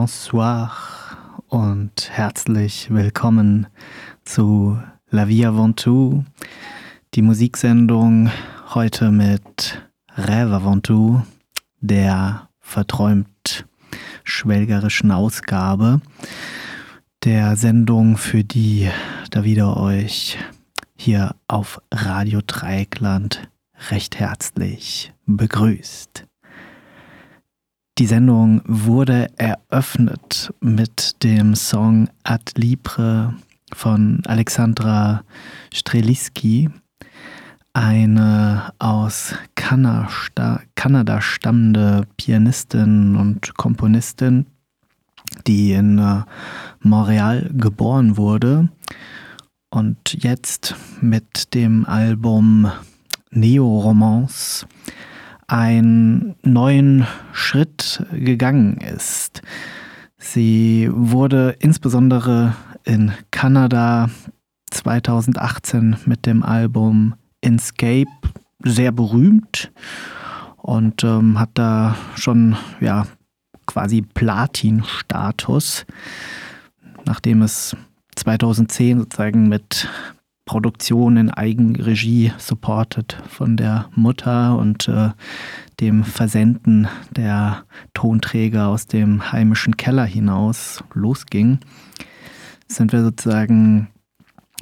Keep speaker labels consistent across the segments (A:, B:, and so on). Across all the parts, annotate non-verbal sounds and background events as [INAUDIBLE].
A: bonsoir und herzlich willkommen zu La Vie Avant Tout, die Musiksendung heute mit Rêve Avant Tout, der verträumt schwelgerischen Ausgabe der Sendung, für die Davida euch hier auf Radio Dreieckland recht herzlich begrüßt. Die Sendung wurde eröffnet mit dem Song Ad Libre von Alexandra Streliski, eine aus Kanada stammende Pianistin und Komponistin, die in äh, Montreal geboren wurde. Und jetzt mit dem Album Neo-Romance einen neuen Schritt gegangen ist. Sie wurde insbesondere in Kanada 2018 mit dem Album Inscape sehr berühmt und ähm, hat da schon ja quasi Platin-Status, nachdem es 2010 sozusagen mit Produktion in Eigenregie supported von der Mutter und äh, dem Versenden der Tonträger aus dem heimischen Keller hinaus losging, sind wir sozusagen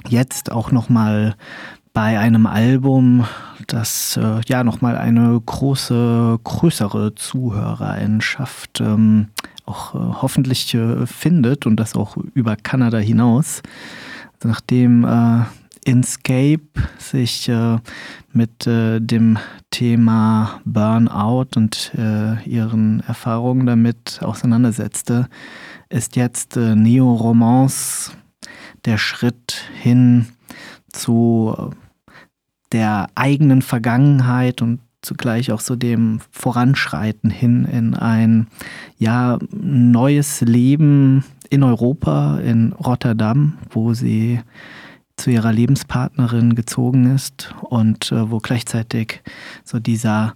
A: jetzt auch nochmal bei einem Album, das äh, ja nochmal eine große, größere Zuhörerinschaft ähm, auch äh, hoffentlich äh, findet und das auch über Kanada hinaus. Nachdem äh, Inscape sich äh, mit äh, dem Thema Burnout und äh, ihren Erfahrungen damit auseinandersetzte, ist jetzt äh, Neo-Romance der Schritt hin zu der eigenen Vergangenheit und zugleich auch so dem Voranschreiten hin in ein ja neues Leben in Europa, in Rotterdam, wo sie zu ihrer Lebenspartnerin gezogen ist und äh, wo gleichzeitig so dieser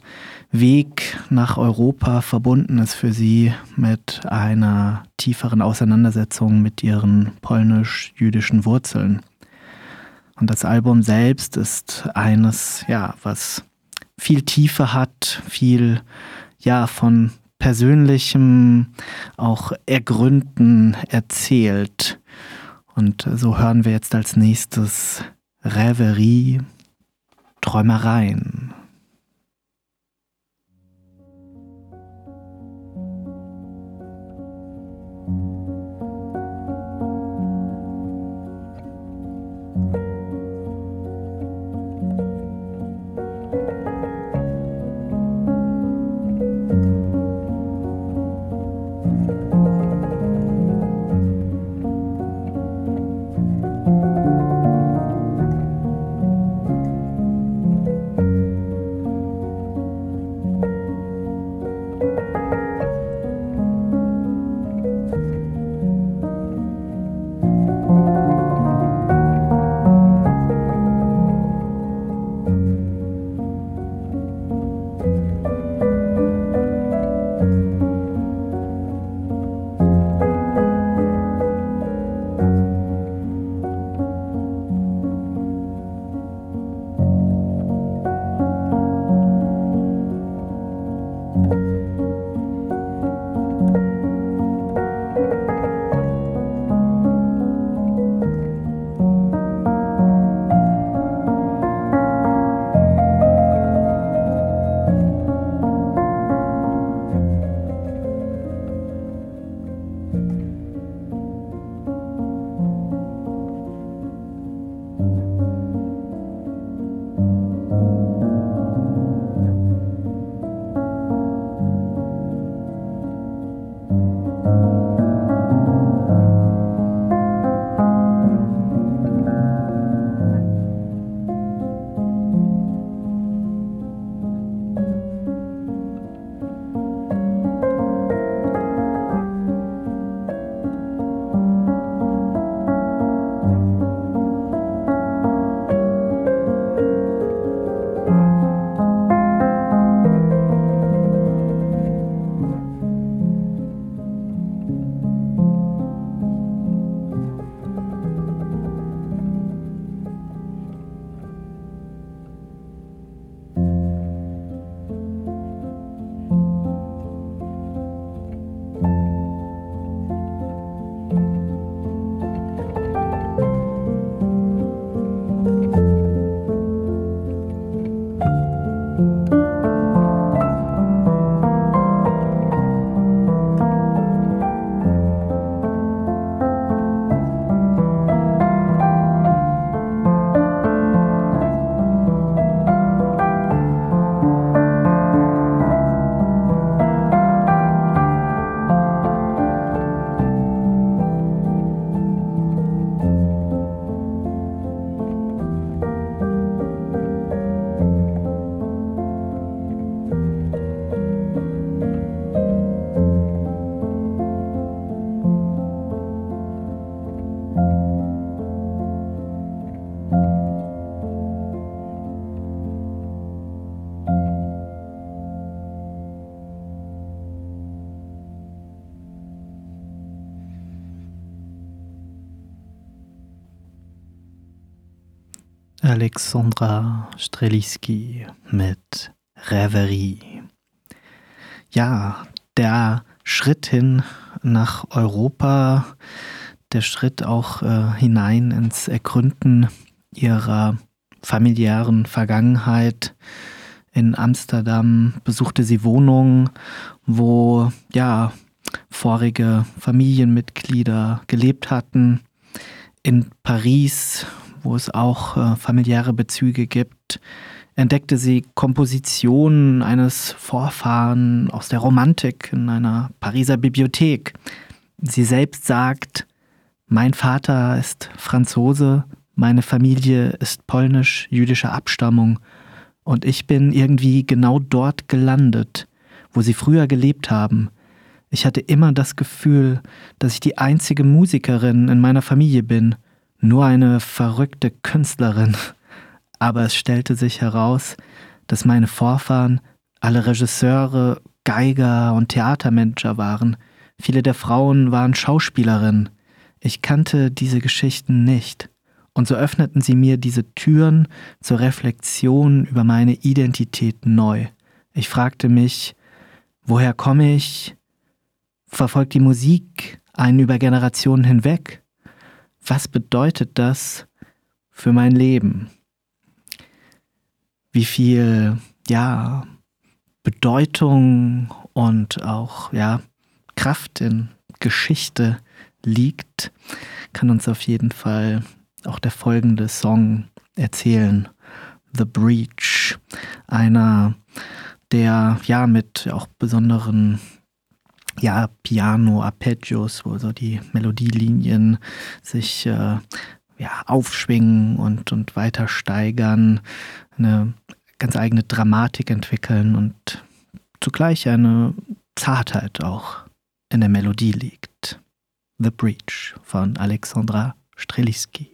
A: Weg nach Europa verbunden ist für sie mit einer tieferen Auseinandersetzung mit ihren polnisch-jüdischen Wurzeln. Und das Album selbst ist eines, ja, was viel Tiefe hat, viel, ja, von persönlichem, auch Ergründen erzählt. Und so hören wir jetzt als nächstes Reverie, Träumereien. Alexandra Streliski mit Reverie. Ja, der Schritt hin nach Europa, der Schritt auch äh, hinein ins Ergründen ihrer familiären Vergangenheit. In Amsterdam besuchte sie Wohnungen, wo ja vorige Familienmitglieder gelebt hatten. In Paris, wo es auch äh, familiäre Bezüge gibt, entdeckte sie Kompositionen eines Vorfahren aus der Romantik in einer Pariser Bibliothek. Sie selbst sagt, mein Vater ist Franzose, meine Familie ist polnisch-jüdischer Abstammung und ich bin irgendwie genau dort gelandet, wo sie früher gelebt haben. Ich hatte immer das Gefühl, dass ich die einzige Musikerin in meiner Familie bin, nur eine verrückte Künstlerin aber es stellte sich heraus, dass meine Vorfahren alle Regisseure, Geiger und Theatermanager waren. Viele der Frauen waren Schauspielerinnen. Ich kannte diese Geschichten nicht. Und so öffneten sie mir diese Türen zur Reflexion über meine Identität neu. Ich fragte mich, woher komme ich? Verfolgt die Musik einen über Generationen hinweg? Was bedeutet das für mein Leben? wie viel, ja, Bedeutung und auch, ja, Kraft in Geschichte liegt, kann uns auf jeden Fall auch der folgende Song erzählen. The Breach, einer, der ja mit auch besonderen ja, Piano-Arpeggios, wo so die Melodielinien sich äh, ja, aufschwingen und, und weiter steigern, eine ganz eigene Dramatik entwickeln und zugleich eine Zartheit auch in der Melodie liegt. The Breach von Alexandra Streliski.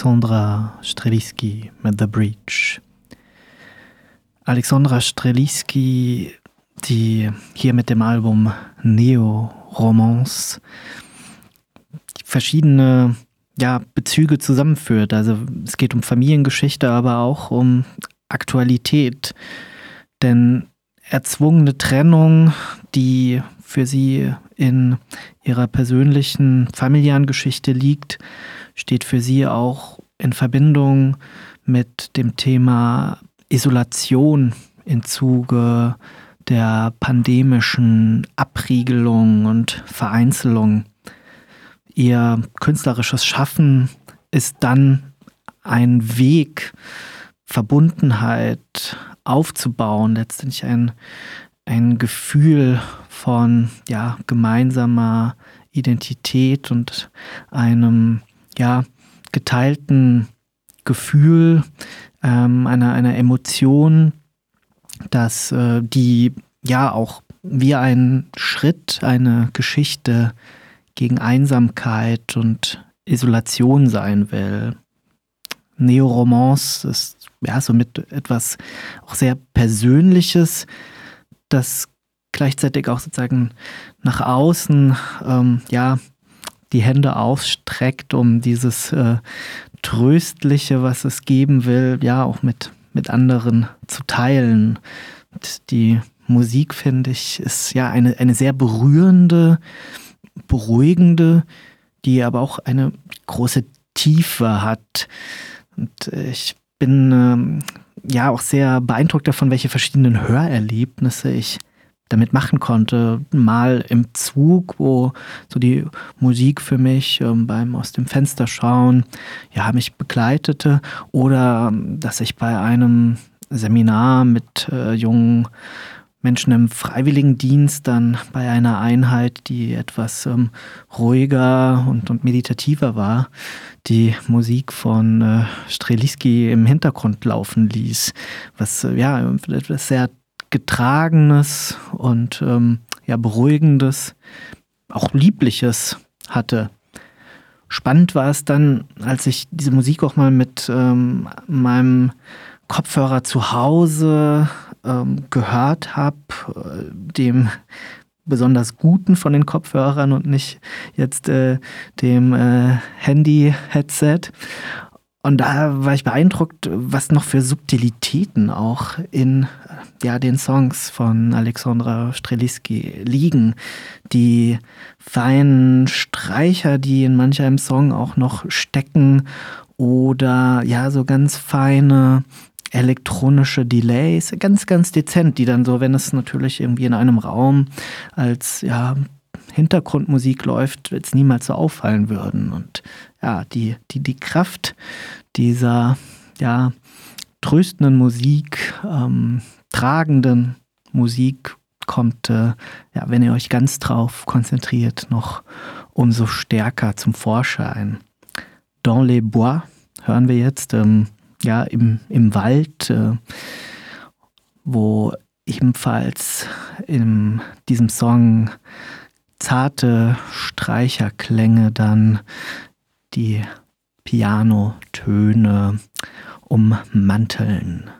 A: Alexandra Streliski mit The Breach. Alexandra Streliski, die hier mit dem Album Neo Romance verschiedene ja, Bezüge zusammenführt. Also es geht um Familiengeschichte, aber auch um Aktualität. Denn erzwungene Trennung, die für sie in ihrer persönlichen familiären Geschichte liegt, steht für sie auch in Verbindung mit dem Thema Isolation im Zuge der pandemischen Abriegelung und Vereinzelung. Ihr künstlerisches Schaffen ist dann ein Weg, Verbundenheit aufzubauen, letztendlich ein, ein Gefühl von ja, gemeinsamer Identität und einem ja, geteilten Gefühl, ähm, einer, einer Emotion, dass äh, die ja auch wie ein Schritt, eine Geschichte gegen Einsamkeit und Isolation sein will. Neoromance ist ja somit etwas auch sehr Persönliches, das gleichzeitig auch sozusagen nach außen ähm, ja die Hände ausstreckt, um dieses äh, Tröstliche, was es geben will, ja auch mit, mit anderen zu teilen. Und die Musik, finde ich, ist ja eine, eine sehr berührende, beruhigende, die aber auch eine große Tiefe hat. Und ich bin ähm, ja auch sehr beeindruckt davon, welche verschiedenen Hörerlebnisse ich damit machen konnte. Mal im Zug, wo so die Musik für mich ähm, beim aus dem Fenster schauen, ja, mich begleitete. Oder ähm, dass ich bei einem Seminar mit äh, jungen Menschen im Freiwilligendienst dann bei einer Einheit, die etwas ähm, ruhiger und, und meditativer war, die Musik von äh, Streliski im Hintergrund laufen ließ, was äh, ja etwas sehr Getragenes und ähm, ja, Beruhigendes, auch Liebliches hatte. Spannend war es dann, als ich diese Musik auch mal mit ähm, meinem Kopfhörer zu Hause ähm, gehört habe, äh, dem besonders guten von den Kopfhörern und nicht jetzt äh, dem äh, Handy-Headset. Und da war ich beeindruckt, was noch für Subtilitäten auch in ja, den Songs von Alexandra Streliski liegen. Die feinen Streicher, die in manch einem Song auch noch stecken oder ja, so ganz feine elektronische Delays, ganz, ganz dezent, die dann so, wenn es natürlich irgendwie in einem Raum als ja, Hintergrundmusik läuft, jetzt niemals so auffallen würden. Und ja, die, die, die Kraft dieser ja, tröstenden Musik, ähm, tragenden Musik kommt, äh, ja, wenn ihr euch ganz drauf konzentriert, noch umso stärker zum Vorschein. Dans les Bois hören wir jetzt, ähm, ja, im, im Wald, äh, wo ebenfalls in diesem Song zarte Streicherklänge dann die Pianotöne ummanteln.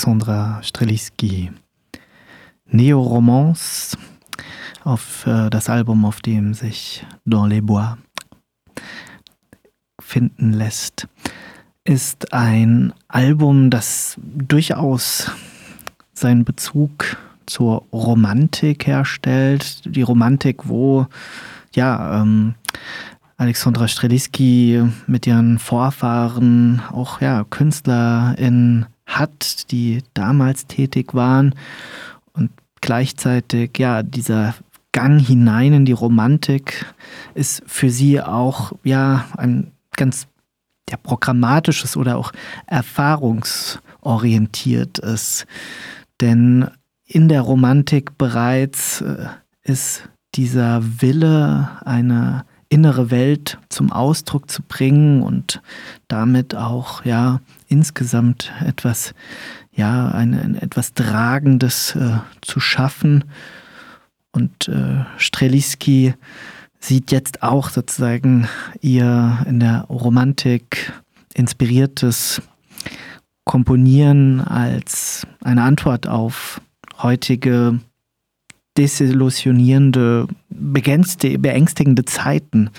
A: Alexandra Streliski. Neo-Romance auf äh, das Album, auf dem sich Dans les Bois finden lässt, ist ein Album, das durchaus seinen Bezug zur Romantik herstellt. Die Romantik, wo ja ähm, Alexandra Streliski mit ihren Vorfahren auch ja KünstlerInnen hat, die damals tätig waren und gleichzeitig ja dieser Gang hinein in die Romantik ist für sie auch ja ein ganz ja, programmatisches oder auch erfahrungsorientiertes. Denn in der Romantik bereits äh, ist dieser Wille, eine innere Welt zum Ausdruck zu bringen und damit auch ja insgesamt etwas ja ein, ein etwas Tragendes äh, zu schaffen und äh, Streliski sieht jetzt auch sozusagen ihr in der Romantik inspiriertes Komponieren als eine Antwort auf heutige desillusionierende, beängstigende Zeiten.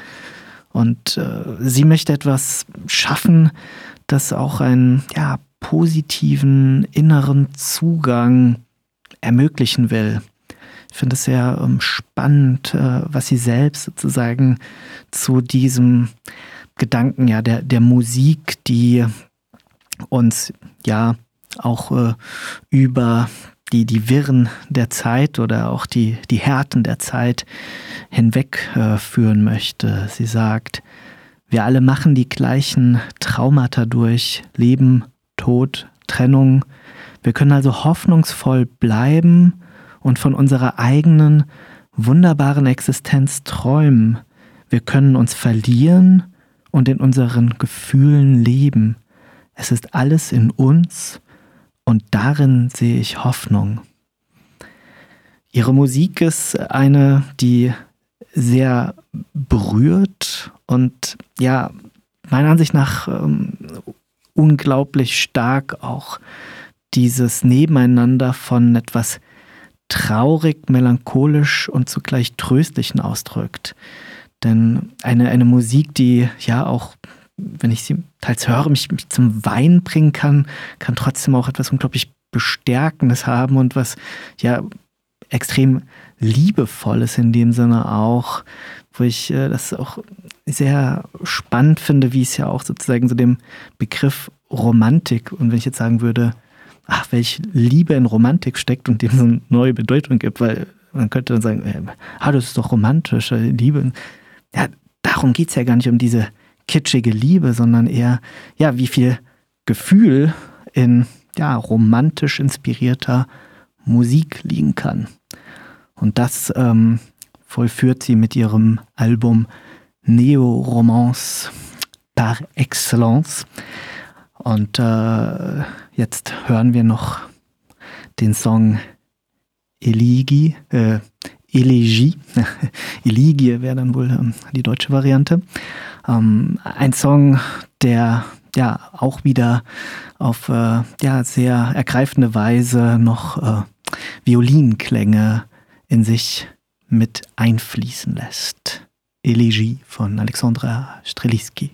A: Und äh, sie möchte etwas schaffen, das auch einen ja, positiven inneren Zugang ermöglichen will. Ich finde es sehr ähm, spannend, äh, was sie selbst sozusagen zu diesem Gedanken ja der, der Musik, die uns ja auch äh, über die, die Wirren der Zeit oder auch die, die Härten der Zeit hinweg äh, möchte. Sie sagt, wir alle machen die gleichen Traumata durch, Leben, Tod, Trennung. Wir können also hoffnungsvoll bleiben und von unserer eigenen wunderbaren Existenz träumen. Wir können uns verlieren und in unseren Gefühlen leben. Es ist alles in uns und darin sehe ich Hoffnung. Ihre Musik ist eine, die sehr berührt und ja, meiner Ansicht nach ähm, unglaublich stark auch dieses Nebeneinander von etwas traurig, melancholisch und zugleich tröstlichen ausdrückt. Denn eine, eine Musik, die ja auch, wenn ich sie teils höre, mich, mich zum Weinen bringen kann, kann trotzdem auch etwas unglaublich Bestärkendes haben und was ja extrem liebevolles in dem Sinne auch, wo ich äh, das auch sehr spannend finde, wie es ja auch sozusagen so dem Begriff Romantik und wenn ich jetzt sagen würde, ach, welche Liebe in Romantik steckt und dem so eine neue Bedeutung gibt, weil man könnte dann sagen, äh, ah, das ist doch romantische Liebe. Ja, darum geht es ja gar nicht um diese kitschige Liebe, sondern eher, ja, wie viel Gefühl in ja, romantisch inspirierter Musik liegen kann. Und das ähm, vollführt sie mit ihrem Album Neo-Romance par excellence. Und äh, jetzt hören wir noch den Song Eligi, äh, Elegie. [LAUGHS] Elegie wäre dann wohl ähm, die deutsche Variante. Ähm, ein Song, der ja auch wieder auf äh, ja, sehr ergreifende Weise noch äh, Violinklänge in sich mit einfließen lässt. Elegie von Alexandra Streliski.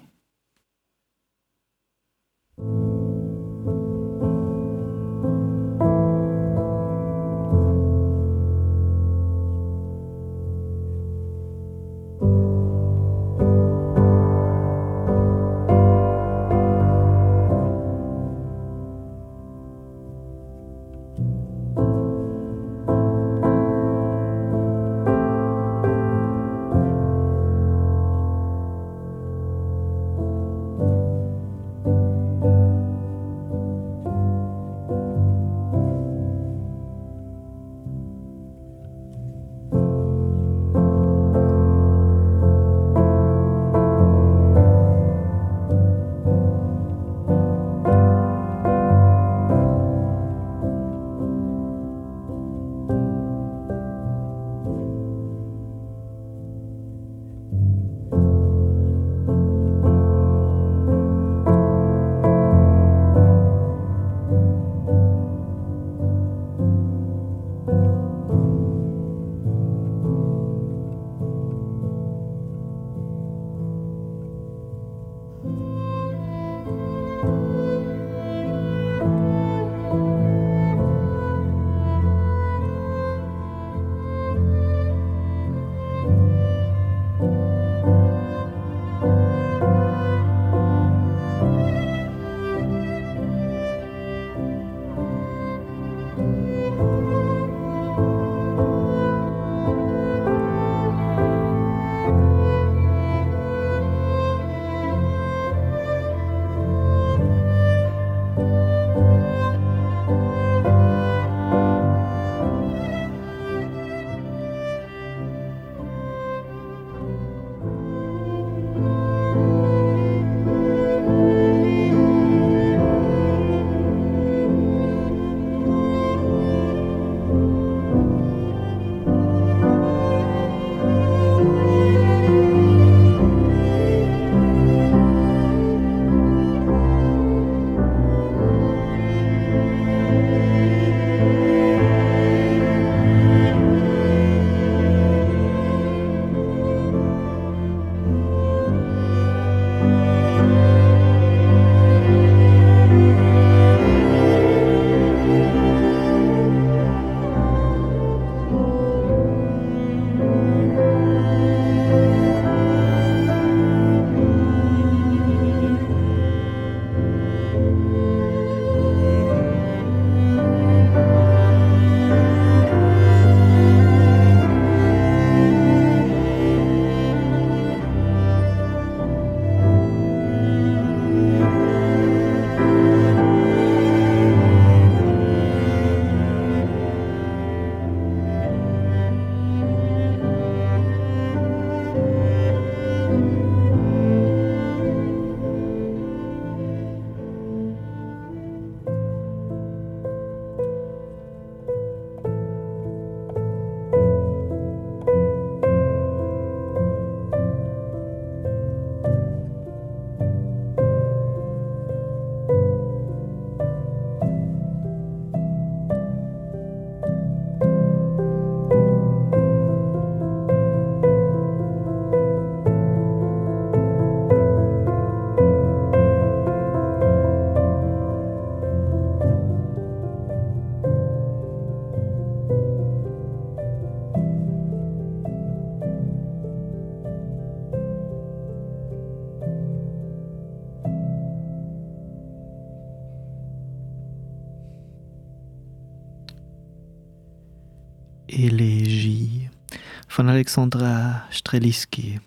A: Von Alexandra Streliski.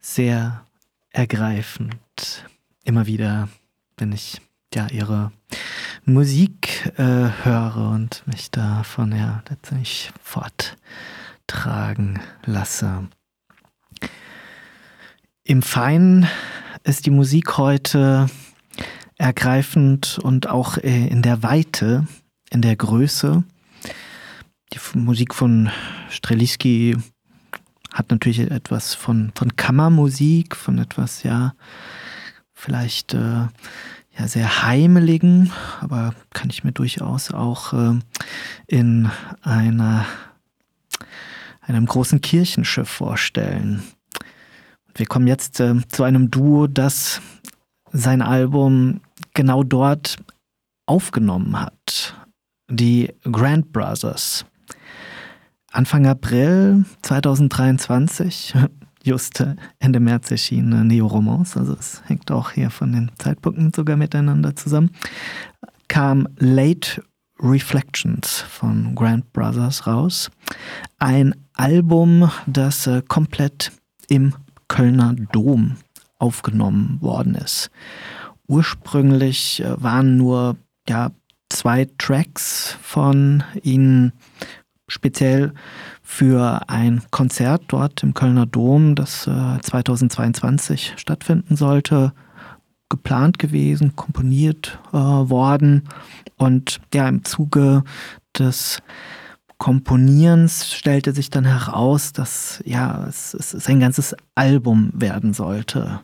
A: Sehr ergreifend. Immer wieder, wenn ich ja ihre Musik äh, höre und mich davon ja letztendlich forttragen lasse. Im Feinen ist die Musik heute ergreifend und auch äh, in der Weite, in der Größe. Die Musik von Streliski hat natürlich etwas von, von Kammermusik, von etwas, ja, vielleicht äh, ja, sehr heimeligen, aber kann ich mir durchaus auch äh, in einer, einem großen Kirchenschiff vorstellen. wir kommen jetzt äh, zu einem Duo, das sein Album genau dort aufgenommen hat. Die Grand Brothers. Anfang April 2023, [LAUGHS] just Ende März erschien Neo Romance, also es hängt auch hier von den Zeitpunkten sogar miteinander zusammen, kam Late Reflections von Grand Brothers raus. Ein Album, das äh, komplett im Kölner Dom aufgenommen worden ist. Ursprünglich äh, waren nur ja, zwei Tracks von ihnen speziell für ein Konzert dort im Kölner Dom, das äh, 2022 stattfinden sollte, geplant gewesen, komponiert äh, worden. Und ja, im Zuge des Komponierens stellte sich dann heraus, dass ja, es, es ein ganzes Album werden sollte.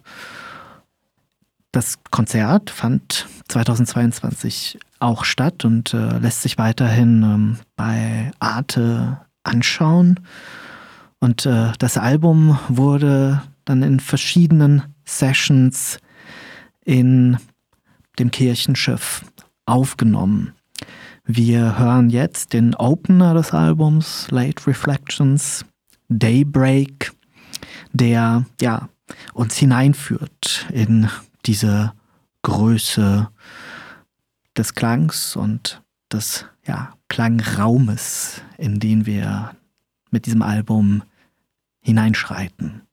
A: Das Konzert fand 2022 auch statt und äh, lässt sich weiterhin ähm, bei Arte anschauen. Und äh, das Album wurde dann in verschiedenen Sessions in dem Kirchenschiff aufgenommen. Wir hören jetzt den Opener des Albums, Late Reflections, Daybreak, der ja, uns hineinführt in diese Größe des Klangs und des ja, Klangraumes, in den wir mit diesem Album hineinschreiten.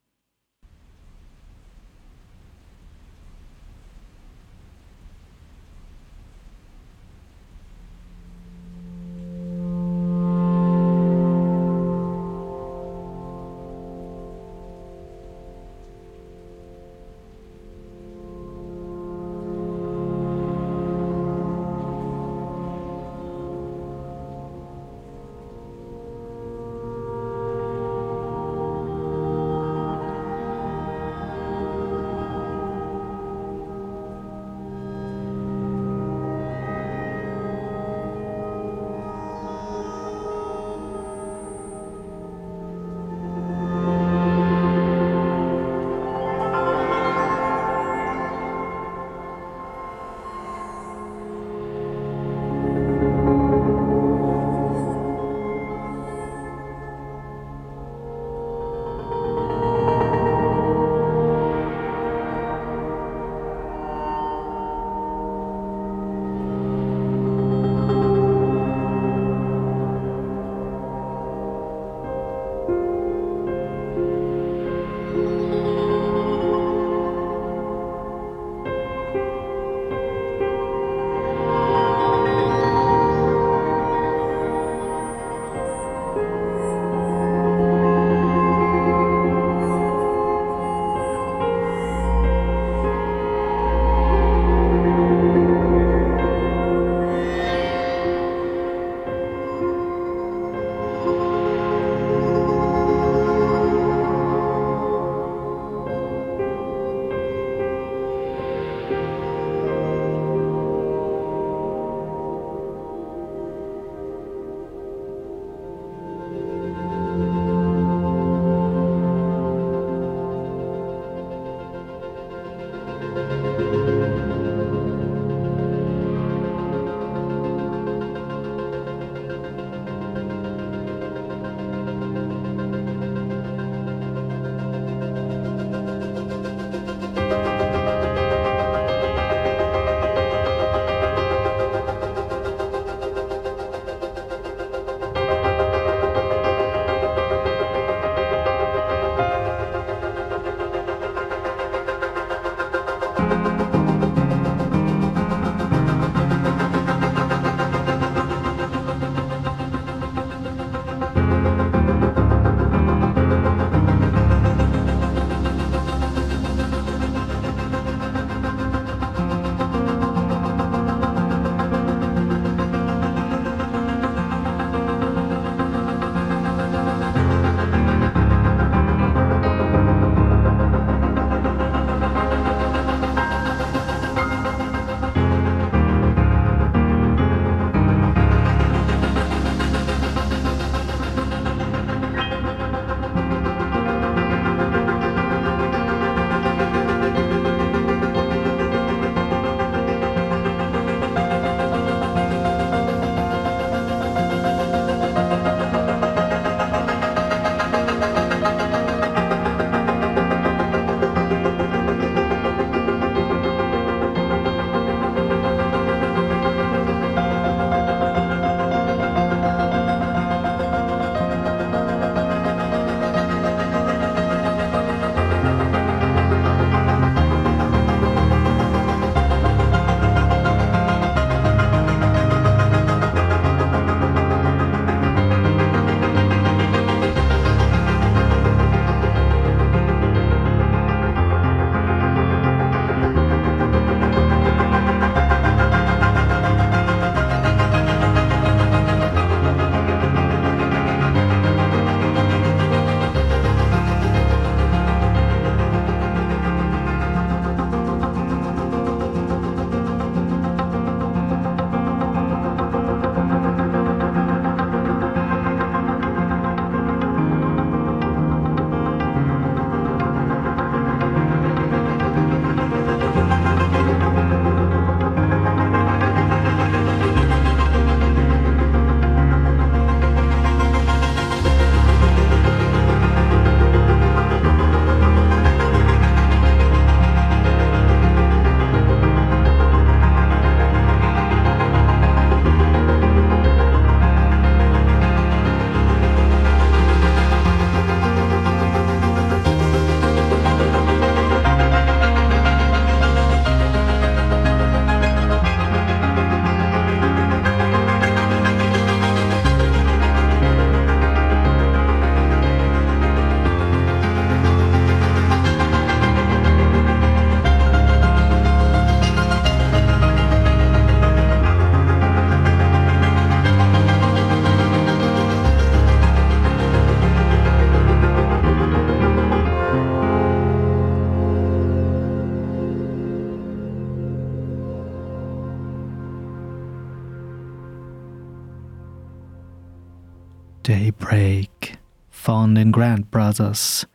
A: Brothers.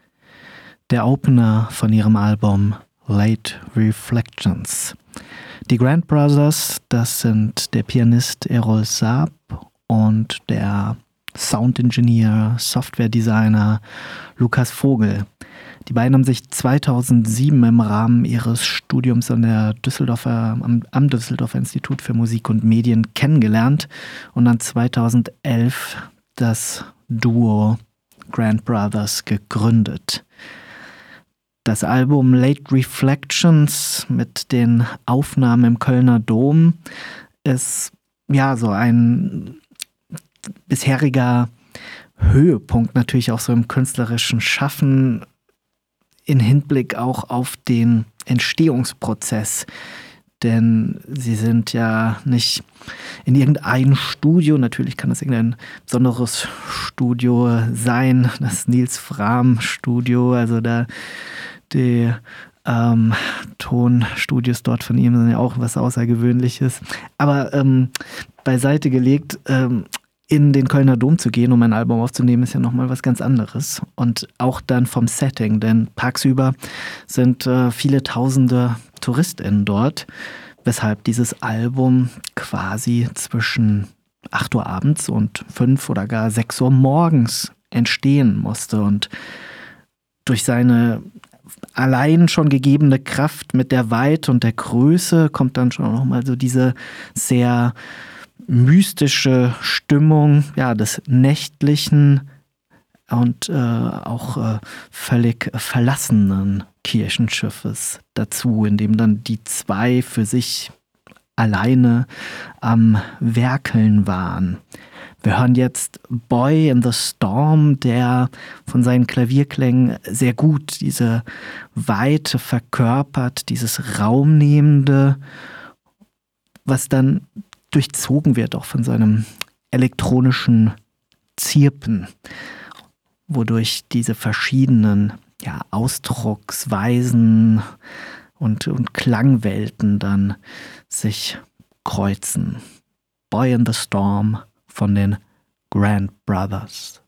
A: Der Opener von ihrem Album Late Reflections. Die Grant Brothers, das sind der Pianist Errol Saab und der Soundingenieur, Softwaredesigner Lukas Vogel. Die beiden haben sich 2007 im Rahmen ihres Studiums an der Düsseldorfer, am, am Düsseldorfer Institut für Musik und Medien kennengelernt und dann 2011 das Duo Grand Brothers gegründet. Das Album Late Reflections mit den Aufnahmen im Kölner Dom ist ja so ein bisheriger Höhepunkt natürlich auch so im künstlerischen Schaffen in Hinblick auch auf den Entstehungsprozess denn sie sind ja nicht in irgendeinem Studio, natürlich kann das irgendein besonderes Studio sein, das Nils Fram Studio, also da die ähm, Tonstudios dort von ihm sind ja auch was Außergewöhnliches. Aber ähm, beiseite gelegt, ähm, in den Kölner Dom zu gehen, um ein Album aufzunehmen, ist ja nochmal was ganz anderes. Und auch dann vom Setting, denn tagsüber sind äh, viele tausende TouristInnen dort, weshalb dieses Album quasi zwischen 8 Uhr abends und 5 oder gar 6 Uhr morgens entstehen musste. Und durch seine allein schon gegebene Kraft mit der Weite und der Größe kommt dann schon nochmal so diese sehr mystische Stimmung ja, des nächtlichen und äh, auch äh, völlig verlassenen Kirchenschiffes dazu, in dem dann die zwei für sich alleine am Werkeln waren. Wir hören jetzt Boy in the Storm, der von seinen Klavierklängen sehr gut diese Weite verkörpert, dieses Raumnehmende, was dann durchzogen wird auch von seinem elektronischen Zirpen, wodurch diese verschiedenen ja, Ausdrucksweisen und, und Klangwelten dann sich kreuzen. Boy in the Storm von den Grand Brothers.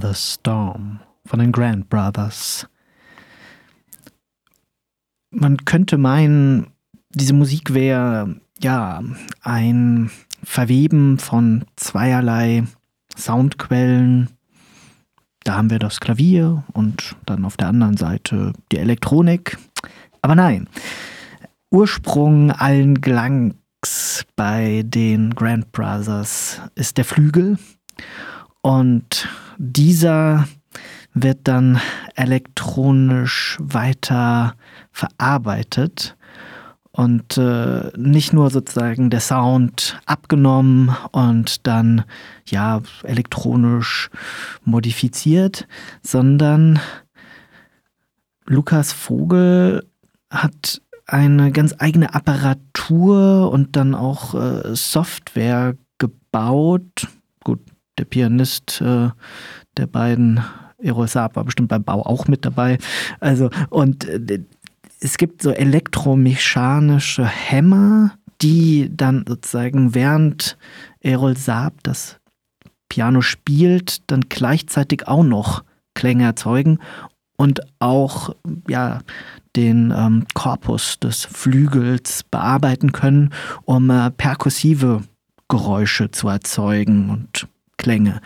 A: The Storm von den Grand Brothers. Man könnte meinen, diese Musik wäre ja ein Verweben von zweierlei Soundquellen. Da haben wir das Klavier und dann auf der anderen Seite die Elektronik. Aber nein, Ursprung allen Klangs bei den Grand Brothers ist der Flügel und dieser wird dann elektronisch weiter verarbeitet und äh, nicht nur sozusagen der Sound abgenommen und dann ja elektronisch modifiziert, sondern Lukas Vogel hat eine ganz eigene Apparatur und dann auch äh, Software gebaut. Gut, der Pianist äh, der beiden Erol Saab war bestimmt beim Bau auch mit dabei. Also, und äh, es gibt so elektromechanische Hämmer, die dann sozusagen während Errol Saab das Piano spielt, dann gleichzeitig auch noch Klänge erzeugen und auch ja, den ähm, Korpus des Flügels bearbeiten können, um äh, perkussive Geräusche zu erzeugen und Klänge.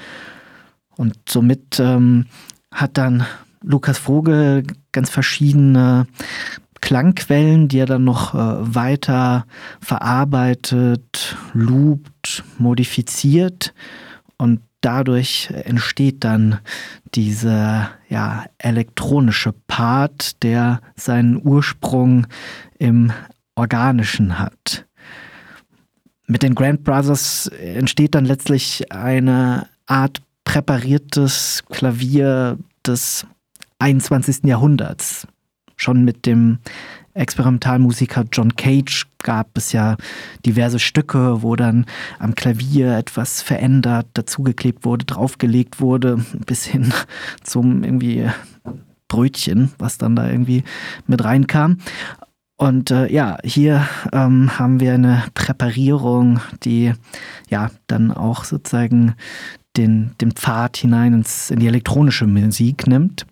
A: Und somit ähm, hat dann Lukas Vogel ganz verschiedene Klangquellen, die er dann noch äh, weiter verarbeitet, loopt, modifiziert und dadurch entsteht dann dieser ja, elektronische Part, der seinen Ursprung im Organischen hat. Mit den Grand Brothers entsteht dann letztlich eine Art präpariertes Klavier des 21. Jahrhunderts. Schon mit dem Experimentalmusiker John Cage gab es ja diverse Stücke, wo dann am Klavier etwas verändert, dazugeklebt wurde, draufgelegt wurde, [LAUGHS] bis hin zum irgendwie Brötchen, was dann da irgendwie mit reinkam. Und äh, ja, hier ähm, haben wir eine Präparierung, die ja dann auch sozusagen den, den Pfad hinein ins, in die elektronische Musik nimmt.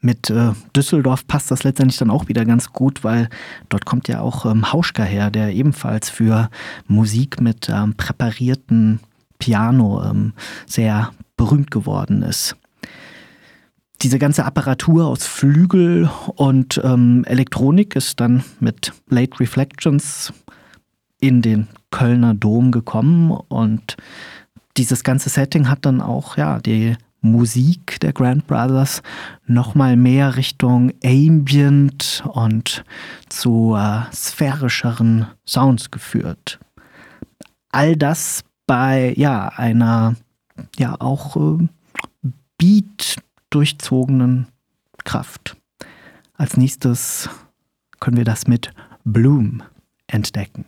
A: Mit äh, Düsseldorf passt das letztendlich dann auch wieder ganz gut, weil dort kommt ja auch ähm, Hauschka her, der ebenfalls für Musik mit ähm, präparierten Piano ähm, sehr berühmt geworden ist. Diese ganze Apparatur aus Flügel und ähm, Elektronik ist dann mit Late Reflections in den Kölner Dom gekommen und dieses ganze Setting hat dann auch ja die Musik der Grand Brothers nochmal mehr Richtung Ambient und zu äh, sphärischeren Sounds geführt. All das bei ja einer ja auch äh, Beat durchzogenen Kraft. Als nächstes können wir das mit Bloom entdecken.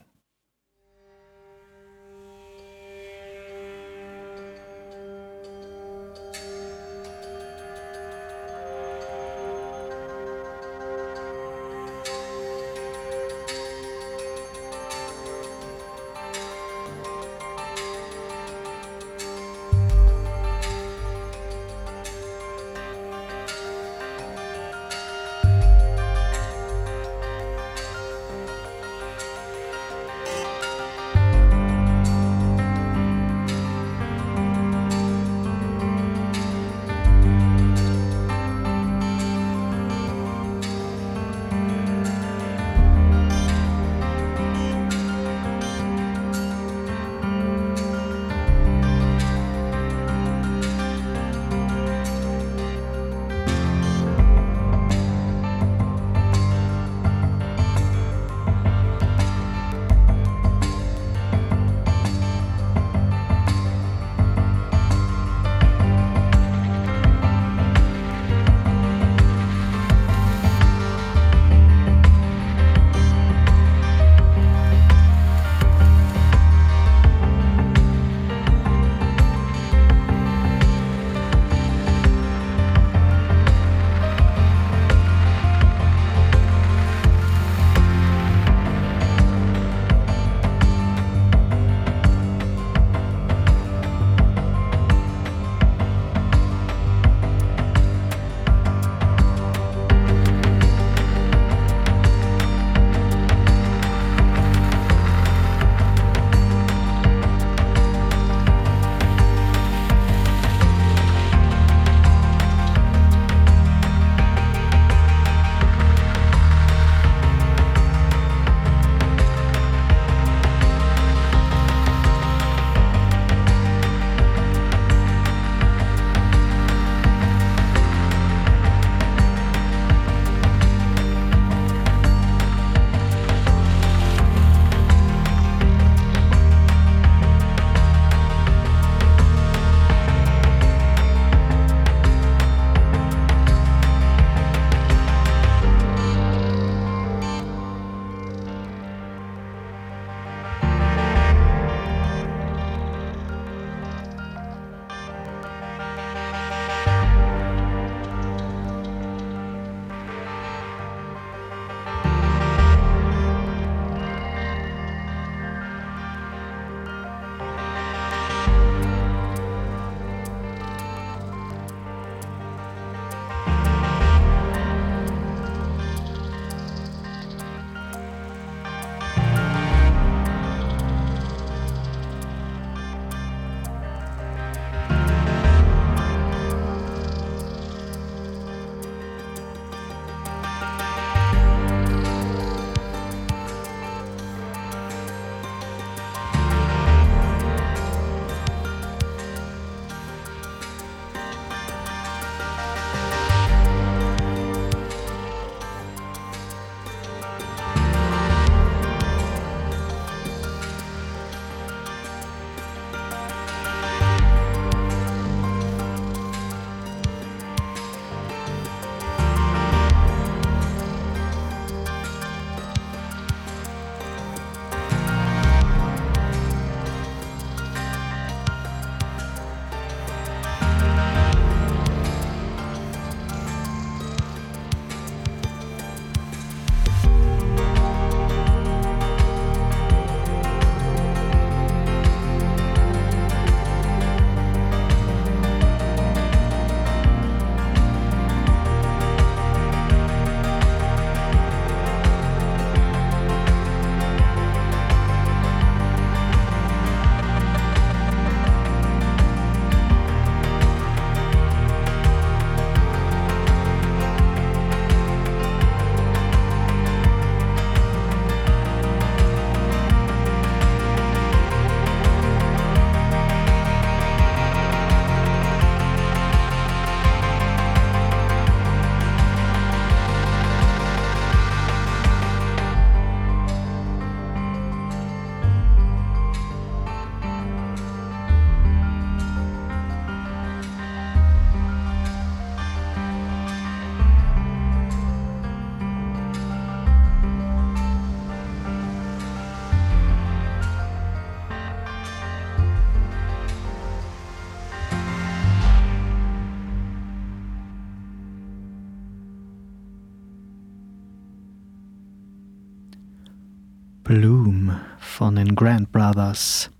A: Grand Brothers.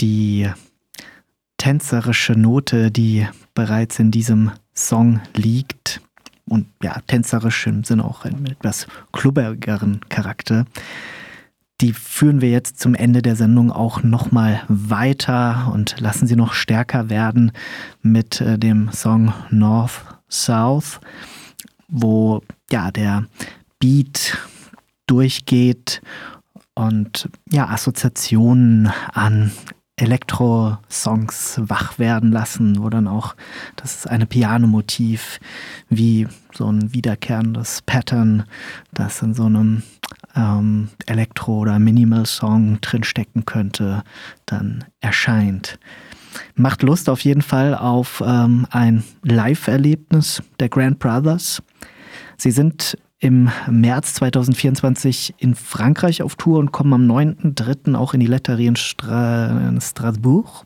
A: Die tänzerische Note, die bereits in diesem Song liegt, und ja, tänzerisch im Sinne auch mit etwas klubbigeren Charakter, die führen wir jetzt zum Ende der Sendung auch nochmal weiter und lassen sie noch stärker werden mit äh, dem Song North South, wo ja der Beat durchgeht und ja Assoziationen an Elektro-Songs wach werden lassen, wo dann auch das eine Pianomotiv wie so ein wiederkehrendes Pattern, das in so einem ähm, Elektro- oder Minimal-Song drinstecken könnte, dann erscheint. Macht Lust auf jeden Fall auf ähm, ein Live-Erlebnis der Grand Brothers. Sie sind im März 2024 in Frankreich auf Tour und kommen am 9.3. auch in die Letterie in, Stra in Strasbourg.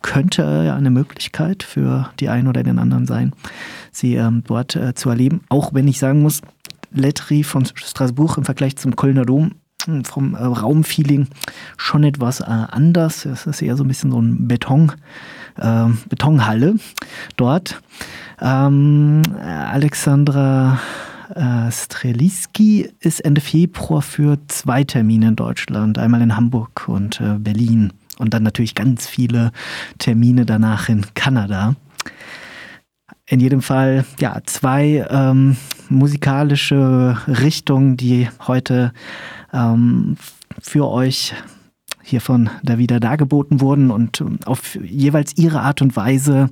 A: Könnte eine Möglichkeit für die einen oder den anderen sein, sie ähm, dort äh, zu erleben. Auch wenn ich sagen muss, Letterie von Strasbourg im Vergleich zum Kölner Dom hm, vom äh, Raumfeeling schon etwas äh, anders. Es ist eher so ein bisschen so ein Beton, äh, Betonhalle dort. Ähm, Alexandra äh, Streliski ist Ende Februar für zwei Termine in Deutschland, einmal in Hamburg und äh, Berlin. Und dann natürlich ganz viele Termine danach in Kanada. In jedem Fall, ja, zwei ähm, musikalische Richtungen, die heute ähm, für euch hier von Davida dargeboten wurden. Und auf jeweils ihre Art und Weise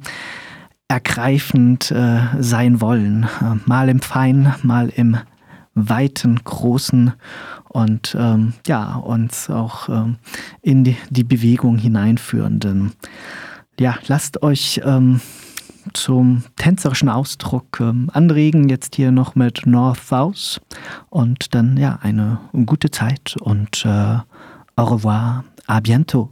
A: ergreifend äh, sein wollen. Äh, mal im Feinen, mal im weiten, großen und ähm, ja, uns auch ähm, in die, die, Bewegung hineinführenden. Ja, lasst euch ähm, zum tänzerischen Ausdruck ähm, anregen, jetzt hier noch mit North South und dann ja, eine gute Zeit und äh, au revoir, à bientôt.